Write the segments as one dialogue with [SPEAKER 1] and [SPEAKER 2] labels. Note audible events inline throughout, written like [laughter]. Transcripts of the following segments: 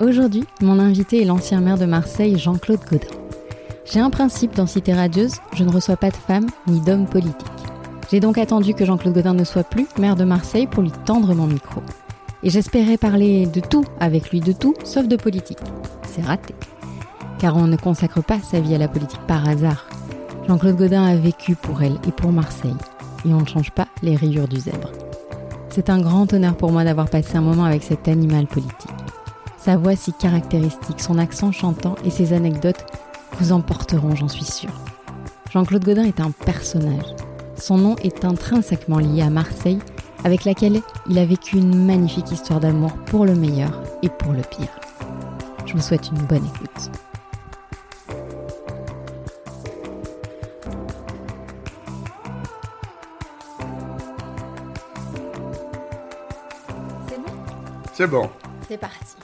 [SPEAKER 1] Aujourd'hui, mon invité est l'ancien maire de Marseille, Jean-Claude Godin. J'ai un principe dans Cité Radieuse, je ne reçois pas de femmes ni d'hommes politiques. J'ai donc attendu que Jean-Claude Godin ne soit plus maire de Marseille pour lui tendre mon micro. Et j'espérais parler de tout avec lui, de tout, sauf de politique. C'est raté. Car on ne consacre pas sa vie à la politique par hasard. Jean-Claude Godin a vécu pour elle et pour Marseille. Et on ne change pas les rayures du zèbre. C'est un grand honneur pour moi d'avoir passé un moment avec cet animal politique. Sa voix si caractéristique, son accent chantant et ses anecdotes vous emporteront, j'en suis sûre. Jean-Claude Godin est un personnage. Son nom est intrinsèquement lié à Marseille, avec laquelle il a vécu une magnifique histoire d'amour pour le meilleur et pour le pire. Je vous souhaite une bonne écoute. C'est bon?
[SPEAKER 2] C'est bon.
[SPEAKER 1] C'est parti.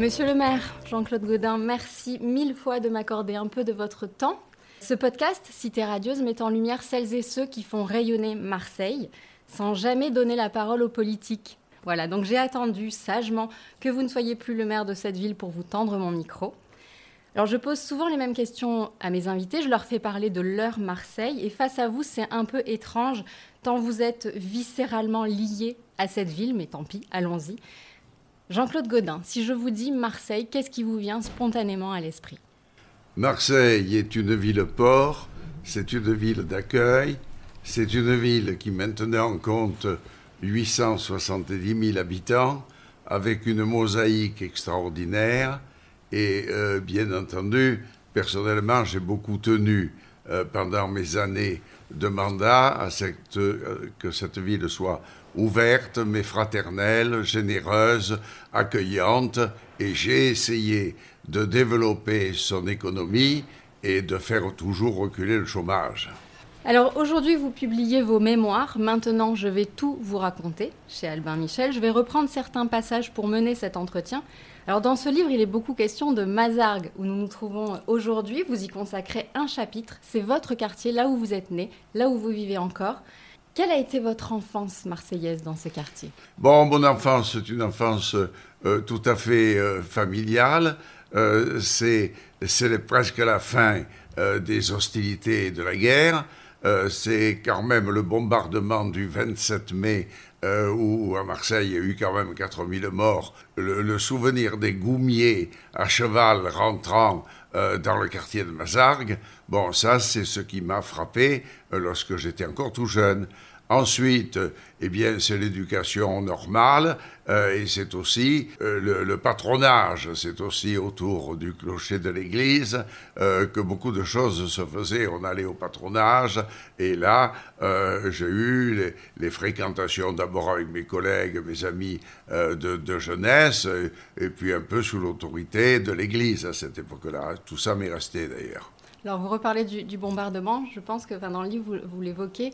[SPEAKER 1] Monsieur le maire, Jean-Claude Godin, merci mille fois de m'accorder un peu de votre temps. Ce podcast, Cité radieuse, met en lumière celles et ceux qui font rayonner Marseille sans jamais donner la parole aux politiques. Voilà, donc j'ai attendu sagement que vous ne soyez plus le maire de cette ville pour vous tendre mon micro. Alors je pose souvent les mêmes questions à mes invités, je leur fais parler de leur Marseille et face à vous c'est un peu étrange tant vous êtes viscéralement lié à cette ville, mais tant pis, allons-y. Jean-Claude Godin, si je vous dis Marseille, qu'est-ce qui vous vient spontanément à l'esprit?
[SPEAKER 2] Marseille est une ville-port, c'est une ville d'accueil, c'est une ville qui maintenant compte 870 000 habitants, avec une mosaïque extraordinaire. Et euh, bien entendu, personnellement, j'ai beaucoup tenu euh, pendant mes années de mandat à euh, que cette ville soit ouverte, mais fraternelle, généreuse, accueillante, et j'ai essayé de développer son économie et de faire toujours reculer le chômage.
[SPEAKER 1] Alors aujourd'hui, vous publiez vos mémoires. Maintenant, je vais tout vous raconter chez Albin Michel. Je vais reprendre certains passages pour mener cet entretien. Alors dans ce livre, il est beaucoup question de Mazargues, où nous nous trouvons aujourd'hui. Vous y consacrez un chapitre. C'est votre quartier, là où vous êtes né, là où vous vivez encore. Quelle a été votre enfance marseillaise dans ce quartier?
[SPEAKER 2] Bon, mon enfance, c'est une enfance euh, tout à fait euh, familiale. Euh, c'est presque la fin des hostilités et de la guerre. C'est quand même le bombardement du 27 mai où à Marseille il y a eu quand même 4000 morts. Le, souvenir des goumiers à cheval rentrant dans le quartier de Mazargues, bon, ça c'est ce qui m'a frappé lorsque j'étais encore tout jeune. Ensuite, eh bien, c'est l'éducation normale euh, et c'est aussi euh, le, patronage. C'est aussi autour du clocher de l'église euh, que beaucoup de choses se faisaient. On allait au patronage et là, j'ai eu les, fréquentations d'abord avec mes collègues, mes amis de, jeunesse et, puis un peu sous l'autorité de l'église à cette époque-là. Tout ça m'est resté d'ailleurs.
[SPEAKER 1] Alors, vous reparlez du, bombardement. Je pense que enfin, dans le livre, vous l'évoquez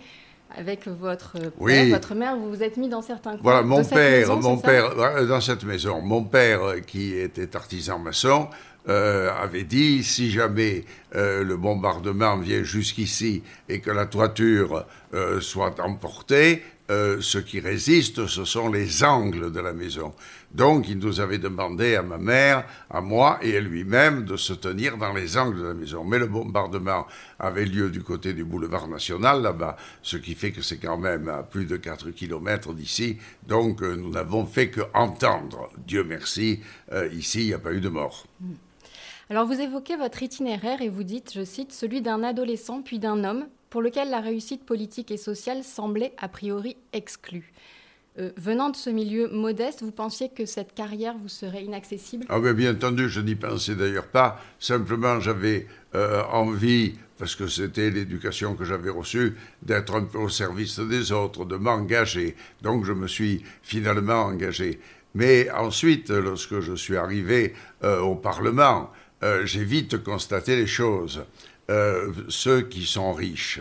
[SPEAKER 1] avec votre père,
[SPEAKER 2] oui.
[SPEAKER 1] votre mère, vous vous êtes mis dans certains coins.
[SPEAKER 2] Voilà, mon père,
[SPEAKER 1] maison,
[SPEAKER 2] mon père, dans cette maison, mon père qui était artisan maçon euh, avait dit si jamais euh, le bombardement vient jusqu'ici et que la toiture euh, soit emportée, euh, ce qui résiste, ce sont les angles de la maison. Donc, il nous avait demandé à ma mère, à moi et à lui-même de se tenir dans les angles de la maison. Mais le bombardement avait lieu du côté du boulevard national, là-bas, ce qui fait que c'est quand même à plus de 4 kilomètres d'ici. Donc, euh, nous n'avons fait que entendre. Dieu merci, euh, ici, il n'y a pas eu de mort.
[SPEAKER 1] Mmh. Alors, vous évoquez votre itinéraire et vous dites, je cite, celui d'un adolescent puis d'un homme pour lequel la réussite politique et sociale semblait a priori exclue. Euh, venant de ce milieu modeste, vous pensiez que cette carrière vous serait inaccessible?
[SPEAKER 2] Ah ben bien entendu, je n'y pensais d'ailleurs pas. Simplement, j'avais euh, envie, parce que c'était l'éducation que j'avais reçue, d'être un peu au service des autres, de m'engager. Donc je me suis finalement engagé. Mais ensuite, lorsque je suis arrivé au Parlement, j'ai vite constaté les choses. Ceux qui sont riches,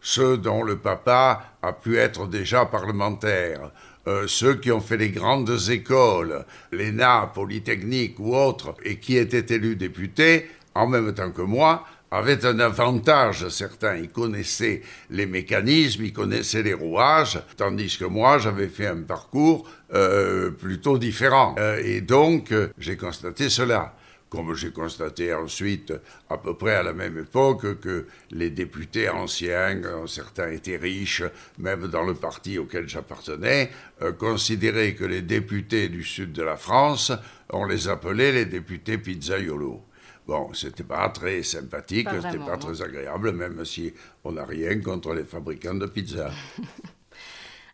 [SPEAKER 2] ceux dont le papa a pu être déjà parlementaire, euh, ceux qui ont fait les grandes écoles, l'ENA, Polytechnique ou autres, et qui étaient élus députés, en même temps que moi, avaient un avantage certain. Ils connaissaient les mécanismes, ils connaissaient les rouages, tandis que moi, j'avais fait un parcours euh, plutôt différent. Euh, et donc, j'ai constaté cela comme j'ai constaté ensuite, à peu près à la même époque, que les députés anciens, certains étaient riches, même dans le parti auquel j'appartenais, euh, considéraient que les députés du sud de la France, on les appelait les députés pizzaiolo. Bon, c'était pas très sympathique, c'était pas très agréable, même si on n'a rien contre les fabricants de pizza. [laughs]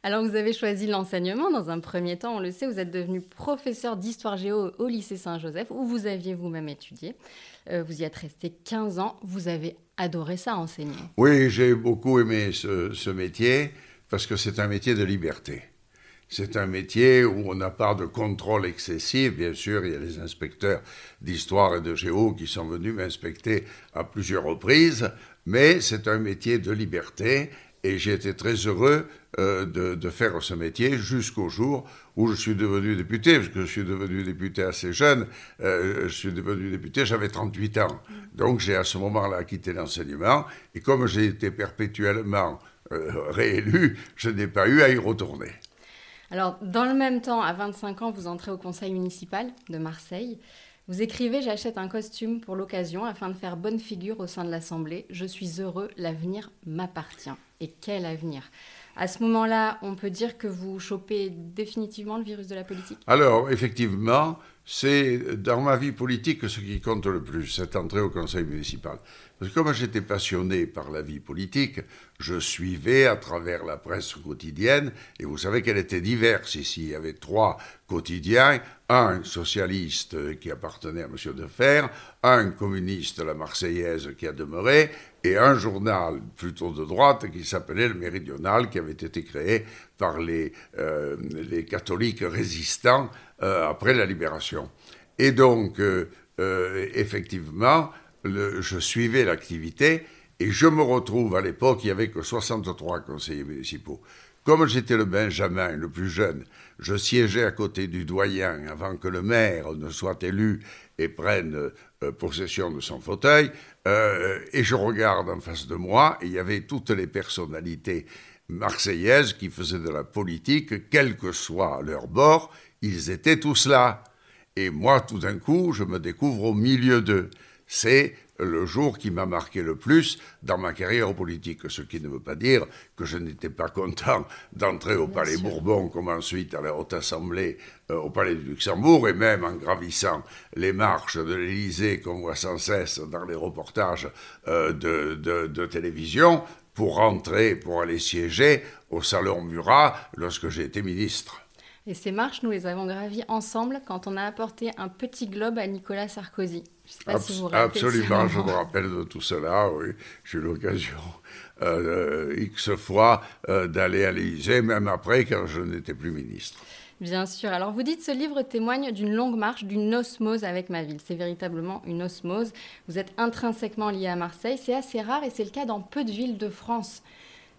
[SPEAKER 1] Alors vous avez choisi l'enseignement dans un premier temps, on le sait, vous êtes devenu professeur d'histoire géo au lycée Saint-Joseph où vous aviez vous-même étudié. Euh, vous y êtes resté 15 ans, vous avez adoré ça enseigner.
[SPEAKER 2] Oui, j'ai beaucoup aimé ce, métier parce que c'est un métier de liberté. C'est un métier où on n'a pas de contrôle excessif. Bien sûr, il y a les inspecteurs d'histoire et de géo qui sont venus m'inspecter à plusieurs reprises, mais c'est un métier de liberté et j'ai été très heureux euh, de, faire ce métier jusqu'au jour où je suis devenu député, parce que je suis devenu député assez jeune. Euh, je suis devenu député, j'avais 38 ans. Donc j'ai à ce moment-là quitté l'enseignement. Et comme j'ai été perpétuellement euh, réélu, je n'ai pas eu à y retourner.
[SPEAKER 1] Alors, dans le même temps, à 25 ans, vous entrez au conseil municipal de Marseille. Vous écrivez J'achète un costume pour l'occasion afin de faire bonne figure au sein de l'Assemblée. Je suis heureux, l'avenir m'appartient. Et quel avenir. À ce moment-là, on peut dire que vous chopez définitivement le virus de la politique?
[SPEAKER 2] Alors, effectivement, c'est dans ma vie politique ce qui compte le plus, cette entrée au conseil municipal. Parce que comme j'étais passionné par la vie politique, je suivais à travers la presse quotidienne, et vous savez qu'elle était diverse ici. Il y avait trois quotidiens, un socialiste qui appartenait à M. Defer, un communiste, la Marseillaise, qui a demeuré, et un journal plutôt de droite qui s'appelait le Méridional, qui avait été créé par les, euh, les catholiques résistants euh, après la libération. Et donc, euh, effectivement, je suivais l'activité et je me retrouve à l'époque, il n'y avait que 63 conseillers municipaux. Comme j'étais le Benjamin, le plus jeune, je siégeais à côté du doyen avant que le maire ne soit élu et prenne possession de son fauteuil, et je regarde en face de moi, il y avait toutes les personnalités marseillaises qui faisaient de la politique, quel que soit leur bord, ils étaient tous là. Et moi, tout d'un coup, je me découvre au milieu d'eux c'est le jour qui m'a marqué le plus dans ma carrière politique, ce qui ne veut pas dire que je n'étais pas content d'entrer au Palais Bourbon, comme ensuite à la Haute Assemblée, euh, au Palais du Luxembourg, et même en gravissant les marches de l'Élysée qu'on voit sans cesse dans les reportages euh, de, télévision, pour rentrer, pour aller siéger au Salon Murat lorsque j'ai été ministre.
[SPEAKER 1] Et ces marches, nous les avons gravies ensemble quand on a apporté un petit globe à Nicolas Sarkozy.
[SPEAKER 2] Je sais pas si vous Absolument, je me rappelle de tout cela, oui. J'ai eu l'occasion euh, X fois euh, d'aller à l'Élysée, même après, quand je n'étais plus ministre.
[SPEAKER 1] Bien sûr. Alors vous dites ce livre témoigne d'une longue marche, d'une osmose avec ma ville. C'est véritablement une osmose. Vous êtes intrinsèquement lié à Marseille. C'est assez rare et c'est le cas dans peu de villes de France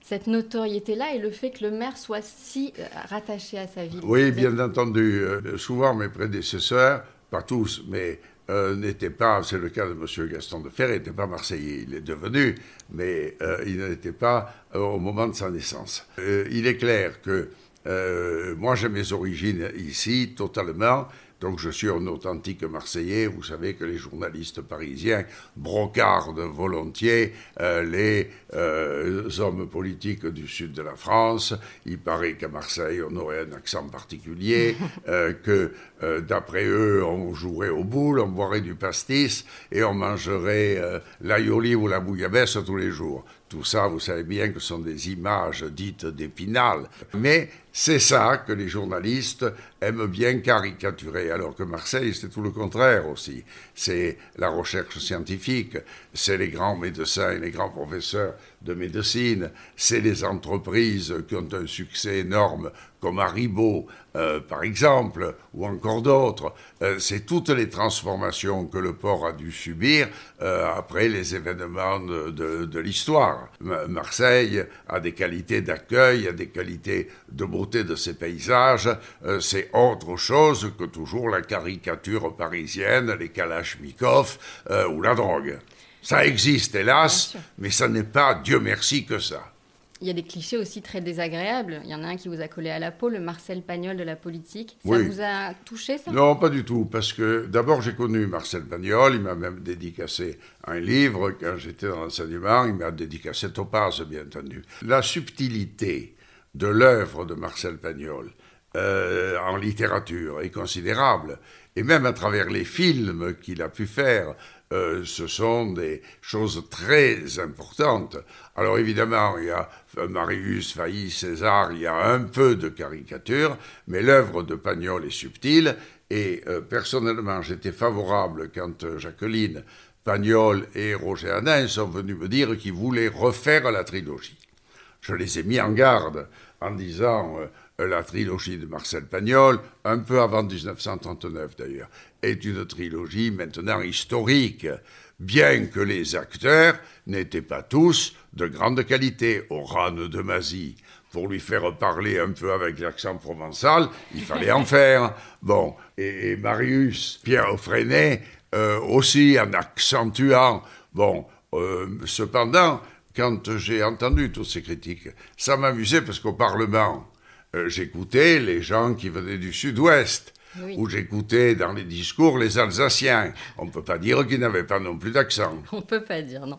[SPEAKER 1] cette notoriété-là et le fait que le maire soit si euh, rattaché à sa ville.
[SPEAKER 2] Oui, bien entendu. Euh, souvent, mes prédécesseurs, pas tous, mais euh, n'étaient pas, c'est le cas de M. Gaston de Fer, il n'était pas marseillais, il est devenu, mais il n'était pas au moment de sa naissance. il est clair que moi j'ai mes origines ici totalement, donc je suis un authentique Marseillais. Vous savez que les journalistes parisiens brocardent volontiers euh, les euh, hommes politiques du sud de la France. Il paraît qu'à Marseille, on aurait un accent particulier, [laughs] euh, que d'après eux, on jouerait au boule, on boirait du pastis et on mangerait l'aïoli ou la bouillabaisse tous les jours. Tout ça, vous savez bien que ce sont des images dites d'épinal. Mais c'est ça que les journalistes aiment bien caricaturer, alors que Marseille, c'est tout le contraire aussi. C'est la recherche scientifique, c'est les grands médecins et les grands professeurs de médecine, c'est les entreprises qui ont un succès énorme, comme Haribo, euh, par exemple, ou encore d'autres. Euh, c'est toutes les transformations que le port a dû subir euh, après les événements de, l'histoire. Marseille a des qualités d'accueil, a des qualités de beauté de ses paysages. c'est autre chose que toujours la caricature parisienne, les kalachnikov ou la drogue. Ça existe, hélas, mais ça n'est pas, Dieu merci, que ça.
[SPEAKER 1] Il y a des clichés aussi très désagréables. Il y en a un qui vous a collé à la peau, le Marcel Pagnol de la politique. Ça vous a touché, ça?
[SPEAKER 2] Non, pas du tout. Parce que d'abord, j'ai connu Marcel Pagnol. Il m'a même dédicacé un livre quand j'étais dans l'enseignement. Il m'a dédicacé Topaz, bien entendu. La subtilité de l'œuvre de Marcel Pagnol euh, en littérature est considérable. Et même à travers les films qu'il a pu faire, euh, ce sont des choses très importantes. Alors évidemment, il y a Marius, Failly, César, il y a un peu de caricature, mais l'œuvre de Pagnol est subtile. Et euh, personnellement, j'étais favorable quand euh, Jacqueline, Pagnol et Roger Hanin sont venus me dire qu'ils voulaient refaire la trilogie. Je les ai mis en garde en disant la trilogie de Marcel Pagnol, un peu avant 1939 d'ailleurs, est une trilogie maintenant historique, bien que les acteurs n'étaient pas tous de grande qualité. Oran de Mazie, pour lui faire parler un peu avec l'accent provençal, il fallait en faire. Bon, et, Marius, Pierre Freinet, euh, aussi en accentuant. Bon, euh, cependant, quand j'ai entendu toutes ces critiques, ça m'amusait parce qu'au Parlement, euh, j'écoutais les gens qui venaient du sud-ouest. où j'écoutais dans les discours les Alsaciens. On ne peut pas dire qu'ils n'avaient pas non plus d'accent. [laughs]
[SPEAKER 1] On ne peut pas dire, non.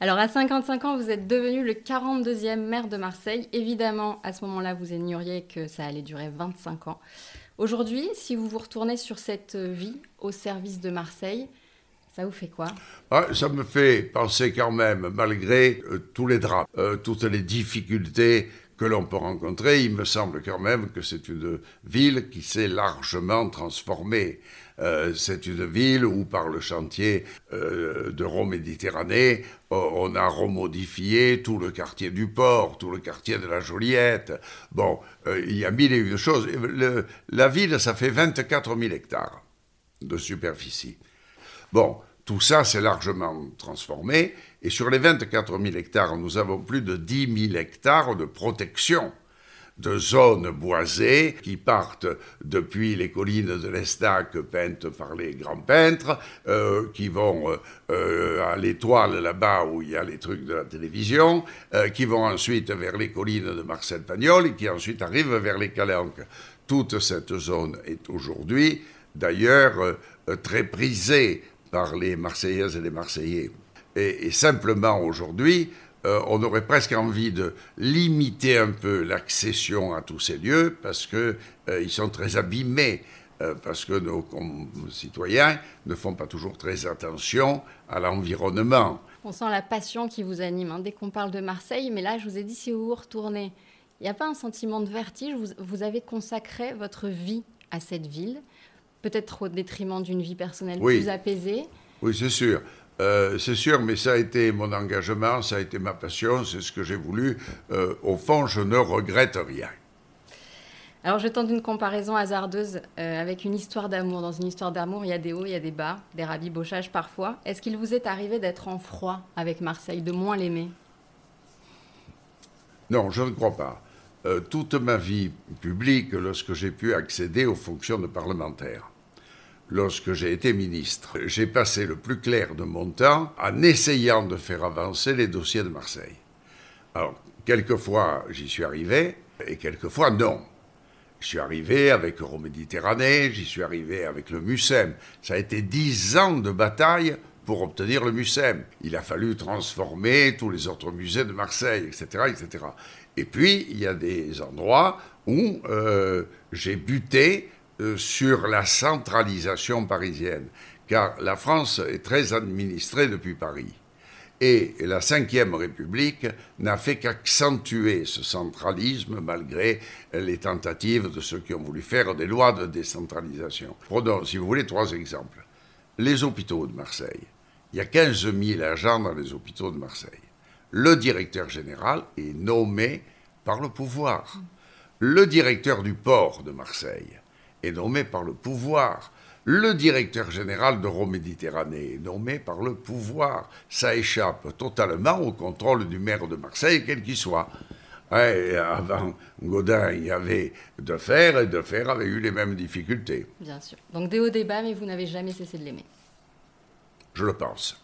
[SPEAKER 1] Alors à 55 ans, vous êtes devenu le 42e maire de Marseille. Évidemment, à ce moment-là, vous ignoriez que ça allait durer 25 ans. Aujourd'hui, si vous vous retournez sur cette vie au service de Marseille, ça vous fait quoi?
[SPEAKER 2] Ah, Ça me fait penser quand même, malgré euh, tous les drames, euh, toutes les difficultés que l'on peut rencontrer, il me semble quand même que c'est une ville qui s'est largement transformée. Euh, c'est une ville où, par le chantier euh, de Rome Méditerranée, on a remodifié tout le quartier du port, tout le quartier de la Joliette. Bon, euh, il y a mille et une choses. la ville, ça fait 24 000 hectares de superficie. Bon, tout ça s'est largement transformé. Et sur les 24 000 hectares, nous avons plus de 10 000 hectares de protection de zones boisées qui partent depuis les collines de l'Estac peintes par les grands peintres, euh, qui vont euh, à l'étoile là-bas où il y a les trucs de la télévision, euh, qui vont ensuite vers les collines de Marcel Pagnol et qui ensuite arrivent vers les Calanques. Toute cette zone est aujourd'hui d'ailleurs très prisée par les Marseillaises et les Marseillais. Et, simplement aujourd'hui, euh, on aurait presque envie de limiter un peu l'accession à tous ces lieux parce qu'ils euh, sont très abîmés, euh, parce que nos citoyens ne font pas toujours très attention à l'environnement.
[SPEAKER 1] On sent la passion qui vous anime hein. dès qu'on parle de Marseille, mais là, je vous ai dit, si vous vous retournez, il n'y a pas un sentiment de vertige, vous avez consacré votre vie à cette ville peut-être au détriment d'une vie personnelle plus apaisée.
[SPEAKER 2] Oui, c'est sûr. Euh, c'est sûr, mais ça a été mon engagement, ça a été ma passion, c'est ce que j'ai voulu. Euh, au fond, je ne regrette rien.
[SPEAKER 1] Alors, je tente une comparaison hasardeuse euh, avec une histoire d'amour. Dans une histoire d'amour, il y a des hauts, il y a des bas, des rabibochages parfois. Est-ce qu'il vous est arrivé d'être en froid avec Marseille, de moins l'aimer?
[SPEAKER 2] Non, je ne crois pas. toute ma vie publique, lorsque j'ai pu accéder aux fonctions de parlementaire, lorsque j'ai été ministre. J'ai passé le plus clair de mon temps en essayant de faire avancer les dossiers de Marseille. Alors, quelquefois, j'y suis arrivé, et quelquefois, non. Je suis arrivé avec Euroméditerranée, j'y suis arrivé avec le MUSEM. Ça a été dix ans de bataille pour obtenir le MUSEM. Il a fallu transformer tous les autres musées de Marseille, etc. etc. Et puis, il y a des endroits où euh, j'ai buté sur la centralisation parisienne, car la France est très administrée depuis Paris. Et la Ve République n'a fait qu'accentuer ce centralisme malgré les tentatives de ceux qui ont voulu faire des lois de décentralisation. Prenons, si vous voulez, trois exemples. Les hôpitaux de Marseille. Il y a 15 000 agents dans les hôpitaux de Marseille. Le directeur général est nommé par le pouvoir. Le directeur du port de Marseille est nommé par le pouvoir. Le directeur général d'Euroméditerranée est nommé par le pouvoir. Ça échappe totalement au contrôle du maire de Marseille, quel qu'il soit. avant Godin, il y avait de faire et de faire avait eu les mêmes difficultés.
[SPEAKER 1] Bien sûr. Donc des hauts débats, mais vous n'avez jamais cessé de l'aimer.
[SPEAKER 2] Je le pense.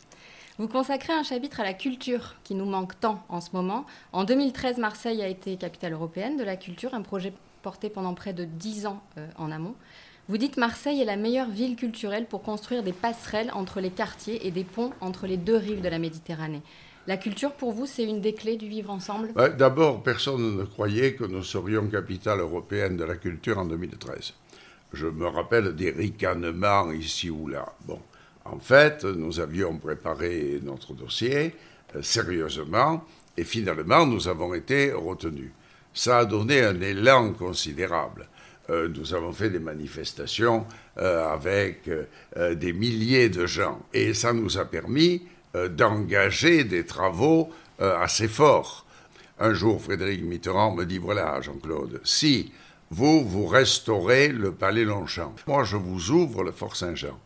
[SPEAKER 1] Vous consacrez un chapitre à la culture qui nous manque tant en ce moment. En 2013, Marseille a été capitale européenne de la culture, un projet pendant près de dix ans euh, en amont. Vous dites Marseille est la meilleure ville culturelle pour construire des passerelles entre les quartiers et des ponts entre les deux rives de la Méditerranée. La culture, pour vous, c'est une des clés du vivre ensemble?
[SPEAKER 2] D'abord, personne ne croyait que nous serions capitale européenne de la culture en 2013. Je me rappelle des ricanements ici ou là. Bon, en fait, nous avions préparé notre dossier euh, sérieusement et finalement, nous avons été retenus. Ça a donné un élan considérable. Euh, nous avons fait des manifestations euh, avec euh, des milliers de gens. Et ça nous a permis d'engager des travaux assez forts. Un jour, Frédéric Mitterrand me dit, voilà, Jean-Claude, si vous, vous restaurez le palais Longchamp, moi, je vous ouvre le Fort Saint-Jean.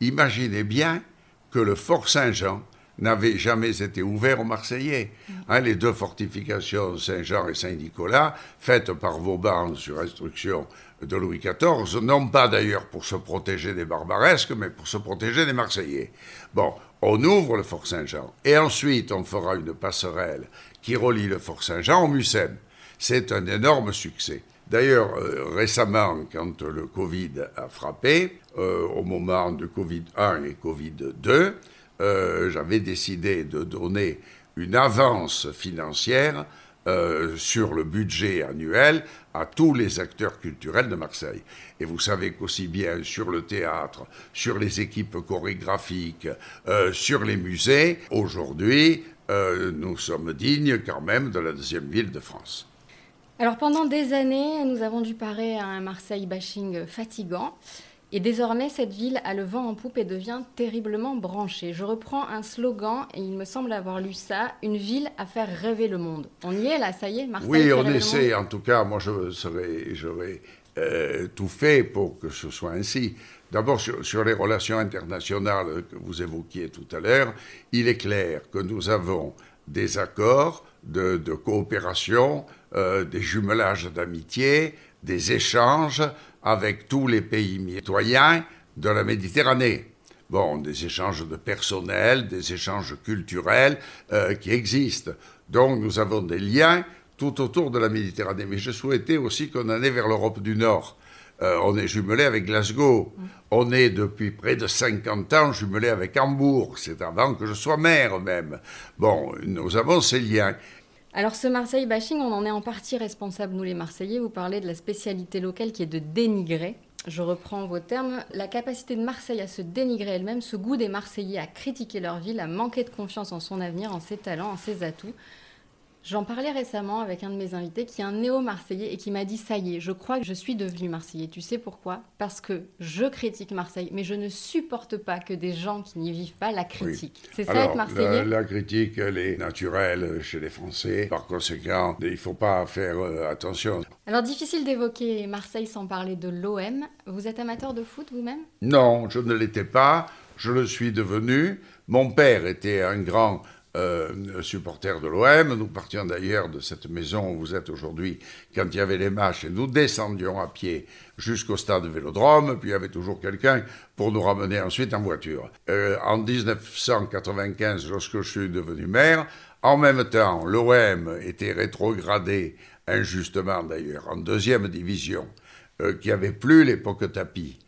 [SPEAKER 2] Imaginez bien que le Fort Saint-Jean n'avait jamais été ouvert aux Marseillais. Hein, les deux fortifications Saint-Jean et Saint-Nicolas, faites par Vauban sur instruction de Louis XIV, non pas d'ailleurs pour se protéger des barbaresques, mais pour se protéger des Marseillais. Bon, on ouvre le Fort Saint-Jean, et ensuite on fera une passerelle qui relie le Fort Saint-Jean au Mucem. C'est un énorme succès. D'ailleurs, euh, récemment, quand le Covid a frappé, euh, au moment de Covid 1 et Covid 2, euh, j'avais décidé de donner une avance financière euh, sur le budget annuel à tous les acteurs culturels de Marseille. Et vous savez qu'aussi bien sur le théâtre, sur les équipes chorégraphiques, euh, sur les musées, aujourd'hui, nous sommes dignes quand même de la deuxième ville de France.
[SPEAKER 1] Alors pendant des années, nous avons dû parer à un Marseille bashing fatigant. Et désormais, cette ville a le vent en poupe et devient terriblement branchée. Je reprends un slogan, et il me semble avoir lu ça, une ville à faire rêver le monde. On y est là, ça y est, Marseille
[SPEAKER 2] Oui, on essaie, en tout cas, moi j'aurais euh, tout fait pour que ce soit ainsi. D'abord, sur, les relations internationales que vous évoquiez tout à l'heure, il est clair que nous avons des accords de, coopération, euh, des jumelages d'amitié, des échanges avec tous les pays mitoyens de la Méditerranée. Bon, des échanges de personnel, des échanges culturels euh, qui existent. Donc nous avons des liens tout autour de la Méditerranée. Mais je souhaitais aussi qu'on en ait vers l'Europe du Nord. Euh, on est jumelé avec Glasgow. On est depuis près de 50 ans jumelé avec Hambourg. C'est avant que je sois maire même. Bon, nous avons ces liens.
[SPEAKER 1] Alors ce Marseille bashing, on en est en partie responsable, nous les Marseillais. Vous parlez de la spécialité locale qui est de dénigrer. Je reprends vos termes. La capacité de Marseille à se dénigrer elle-même, ce goût des Marseillais à critiquer leur ville, à manquer de confiance en son avenir, en ses talents, en ses atouts. J'en parlais récemment avec un de mes invités qui est un néo-marseillais et qui m'a dit Ça y est, je crois que je suis devenu marseillais. Tu sais pourquoi? Parce que je critique Marseille, mais je ne supporte pas que des gens qui n'y vivent pas la critiquent. C'est ça être marseillais?
[SPEAKER 2] la, critique, elle est naturelle chez les Français. Par conséquent, il ne faut pas faire euh, attention.
[SPEAKER 1] Alors, difficile d'évoquer Marseille sans parler de l'OM. Vous êtes amateur de foot vous-même?
[SPEAKER 2] Non, je ne l'étais pas. Je le suis devenu. Mon père était un grand euh, supporters de l'OM. Nous partions d'ailleurs de cette maison où vous êtes aujourd'hui quand il y avait les matchs et nous descendions à pied jusqu'au stade Vélodrome, puis il y avait toujours quelqu'un pour nous ramener ensuite en voiture. Euh, en 1995, lorsque je suis devenu maire, en même temps, l'OM était rétrogradé, injustement d'ailleurs, en deuxième division, euh, qui avait plus l'époque tapis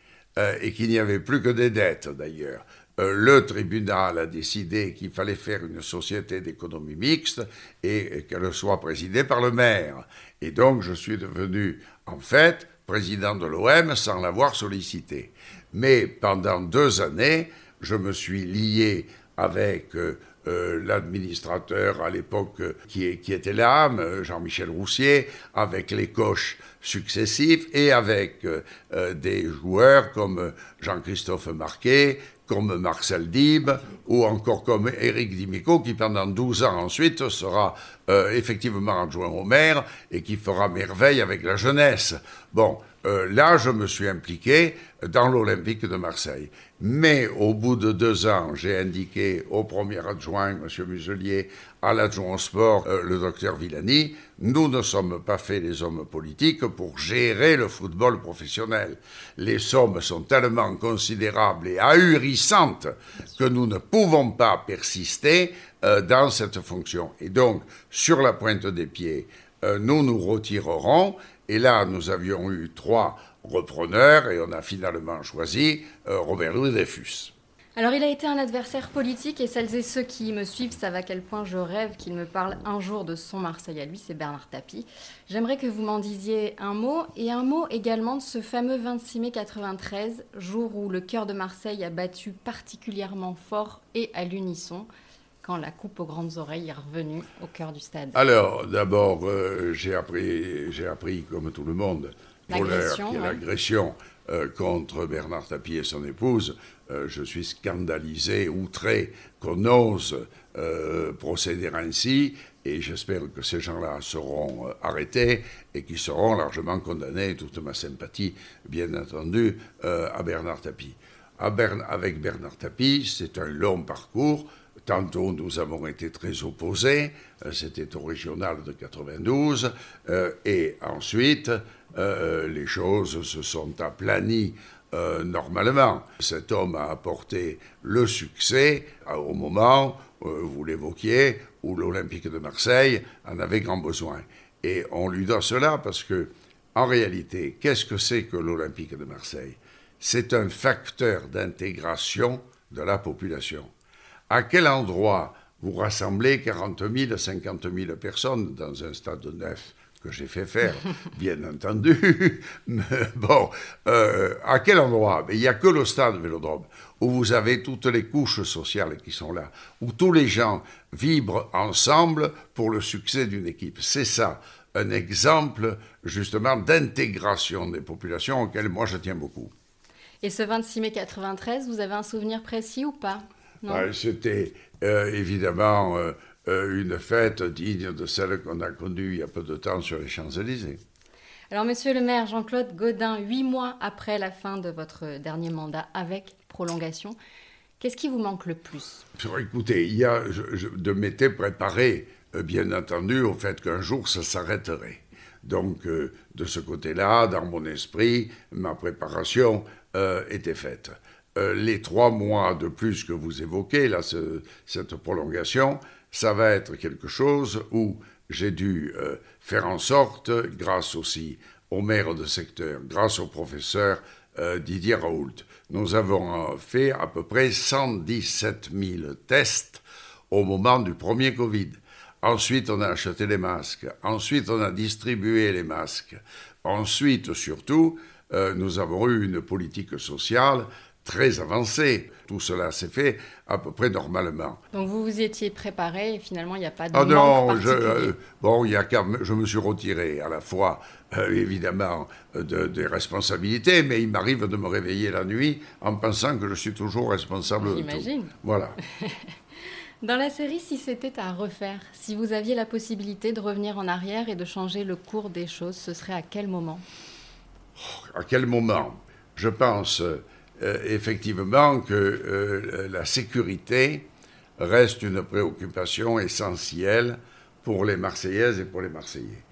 [SPEAKER 2] et qu'il n'y avait plus que des dettes d'ailleurs. Euh, le tribunal a décidé qu'il fallait faire une société d'économie mixte et, qu'elle soit présidée par le maire. Et donc je suis devenu en fait président de l'OM sans l'avoir sollicité. Mais pendant deux années, je me suis lié avec euh, l'administrateur à l'époque qui, qui, était là, Jean-Michel Roussier, avec les coches successifs et avec des joueurs comme Jean-Christophe Marquet, comme Marcel Dib ou encore comme Éric Dimico qui pendant 12 ans ensuite sera euh, effectivement adjoint au maire et qui fera merveille avec la jeunesse. Bon, euh, là je me suis impliqué dans l'Olympique de Marseille. Mais au bout de deux ans, j'ai indiqué au premier adjoint, M. Muselier, à l'adjoint au sport, euh, le docteur Villani, nous ne sommes pas faits les hommes politiques pour gérer le football professionnel. Les sommes sont tellement considérables et ahurissantes que nous ne pouvons pas persister euh, dans cette fonction. Et donc, sur la pointe des pieds, euh, nous nous retirerons. Et là, nous avions eu trois repreneur et on a finalement choisi euh, Robert Louis Dreyfus.
[SPEAKER 1] Alors il a été un adversaire politique et celles et ceux qui me suivent savent à quel point je rêve qu'il me parle un jour de son Marseille à lui, c'est Bernard Tapie. J'aimerais que vous m'en disiez un mot et un mot également de ce fameux 26 mai 93, jour où le cœur de Marseille a battu particulièrement fort et à l'unisson quand la coupe aux grandes oreilles est revenue au cœur du stade.
[SPEAKER 2] Alors d'abord euh, j'ai appris, j'ai appris comme tout le monde l'agression euh, contre Bernard Tapie et son épouse, euh, je suis scandalisé, outré qu'on ose euh, procéder ainsi, et j'espère que ces gens-là seront arrêtés et qu'ils seront largement condamnés. Toute ma sympathie, bien entendu, à Bernard Tapie. avec Bernard Tapie, c'est un long parcours. Tantôt, nous avons été très opposés, c'était au régional de 92, et ensuite, euh, les choses se sont aplanies euh, normalement. Cet homme a apporté le succès euh, au moment, vous l'évoquiez, où l'Olympique de Marseille en avait grand besoin. Et on lui doit cela parce que, en réalité, qu'est-ce que c'est que l'Olympique de Marseille? C'est un facteur d'intégration de la population. À quel endroit vous rassemblez 40 000, 50 000 personnes dans un stade neuf que j'ai fait faire, [laughs] bien entendu? [laughs] Mais bon, euh, à quel endroit? Il n'y a que le stade Vélodrome, où vous avez toutes les couches sociales qui sont là, où tous les gens vibrent ensemble pour le succès d'une équipe. C'est ça, un exemple justement d'intégration des populations auquel moi je tiens beaucoup.
[SPEAKER 1] Et ce 26 mai 93, vous avez un souvenir précis ou pas?
[SPEAKER 2] C'était euh, évidemment... Euh, euh, une fête digne de celle qu'on a connue il y a peu de temps sur les Champs-Élysées.
[SPEAKER 1] Alors, monsieur le maire Jean-Claude Gaudin, huit mois après la fin de votre dernier mandat avec prolongation, qu'est-ce qui vous manque le plus?
[SPEAKER 2] Écoutez, il y a, je, de m'étais préparé, bien entendu, au fait qu'un jour ça s'arrêterait. Donc, euh, de ce côté-là, dans mon esprit, ma préparation était faite. Les trois mois de plus que vous évoquez, là, cette prolongation, ça va être quelque chose où j'ai dû euh, faire en sorte, grâce aussi au maire de secteur, grâce au professeur euh, Didier Raoult, nous avons euh, fait à peu près 117 000 tests au moment du premier Covid. Ensuite, on a acheté les masques. Ensuite, on a distribué les masques. Ensuite, surtout, nous avons eu une politique sociale très avancé. Tout cela s'est fait à peu près normalement.
[SPEAKER 1] Donc vous vous étiez préparé et finalement il n'y a pas de
[SPEAKER 2] ah non, je, euh, bon, y a je me suis retiré à la fois euh, évidemment de, des responsabilités, mais il m'arrive de me réveiller la nuit en pensant que je suis toujours responsable de tout. Voilà. [laughs]
[SPEAKER 1] Dans la série, si c'était à refaire, si vous aviez la possibilité de revenir en arrière et de changer le cours des choses, ce serait à quel moment?
[SPEAKER 2] À quel moment? Je pense euh, effectivement que euh, la sécurité reste une préoccupation essentielle pour les Marseillaises et pour les Marseillais.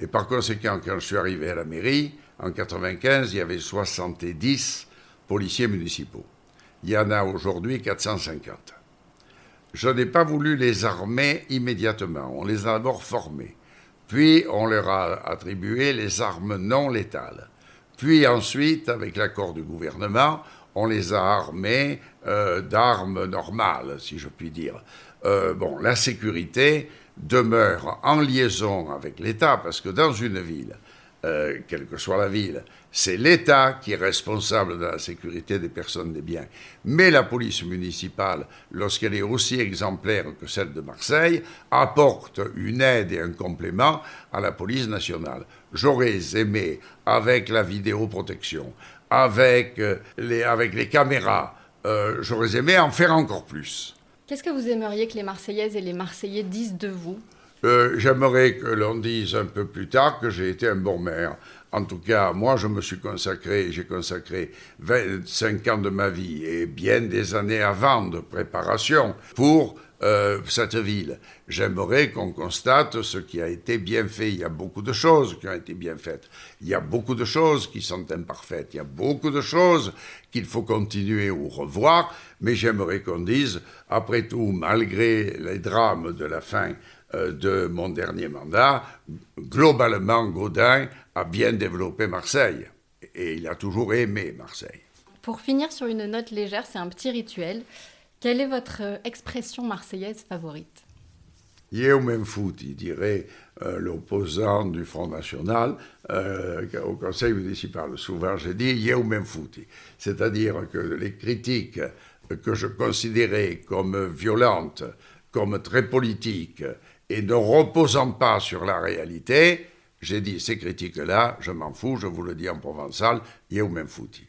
[SPEAKER 2] Et par conséquent, quand je suis arrivé à la mairie, en 95, il y avait 70 policiers municipaux. Il y en a aujourd'hui 450. Je n'ai pas voulu les armer immédiatement. On les a d'abord formés. Puis on leur a attribué les armes non létales. Puis ensuite, avec l'accord du gouvernement, on les a armés euh, d'armes normales, si je puis dire. Euh, bon, la sécurité demeure en liaison avec l'État, parce que dans une ville, euh, quelle que soit la ville. C'est l'État qui est responsable de la sécurité des personnes et des biens. Mais la police municipale, lorsqu'elle est aussi exemplaire que celle de Marseille, apporte une aide et un complément à la police nationale. J'aurais aimé, avec la vidéoprotection, avec euh, les, avec les caméras, euh, j'aurais aimé en faire encore plus.
[SPEAKER 1] Qu'est-ce que vous aimeriez que les Marseillaises et les Marseillais disent de vous?
[SPEAKER 2] Euh, J'aimerais que l'on dise un peu plus tard que j'ai été un bon maire. En tout cas, moi, je me suis consacré, j'ai consacré 25 ans de ma vie et bien des années avant de préparation pour euh, cette ville. J'aimerais qu'on constate ce qui a été bien fait. Il y a beaucoup de choses qui ont été bien faites. Il y a beaucoup de choses qui sont imparfaites. Il y a beaucoup de choses qu'il faut continuer ou revoir. Mais j'aimerais qu'on dise, après tout, malgré les drames de la fin de mon dernier mandat, globalement, Gaudin a bien développé Marseille. Et il a toujours aimé Marseille.
[SPEAKER 1] Pour finir sur une note légère, c'est un petit rituel. Quelle est votre euh, expression marseillaise favorite?
[SPEAKER 2] Yeo même foot, il dirait euh, l'opposant du Front National euh, au Conseil municipal. Souvent, j'ai dit Yeo même foot. C'est-à-dire que les critiques que je considérais comme violentes, comme très politiques, et ne reposant pas sur la réalité, j'ai dit ces critiques-là, je m'en fous, je vous le dis en provençal, Yeo même fouti.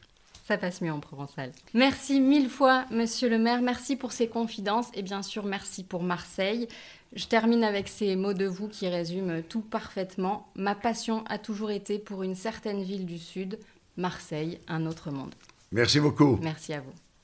[SPEAKER 1] Ça passe mieux en provençal. Merci mille fois, monsieur le maire. Merci pour ces confidences et bien sûr, merci pour Marseille. Je termine avec ces mots de vous qui résument tout parfaitement. Ma passion a toujours été pour une certaine ville du Sud, Marseille, un autre monde.
[SPEAKER 2] Merci beaucoup.
[SPEAKER 1] Merci à vous.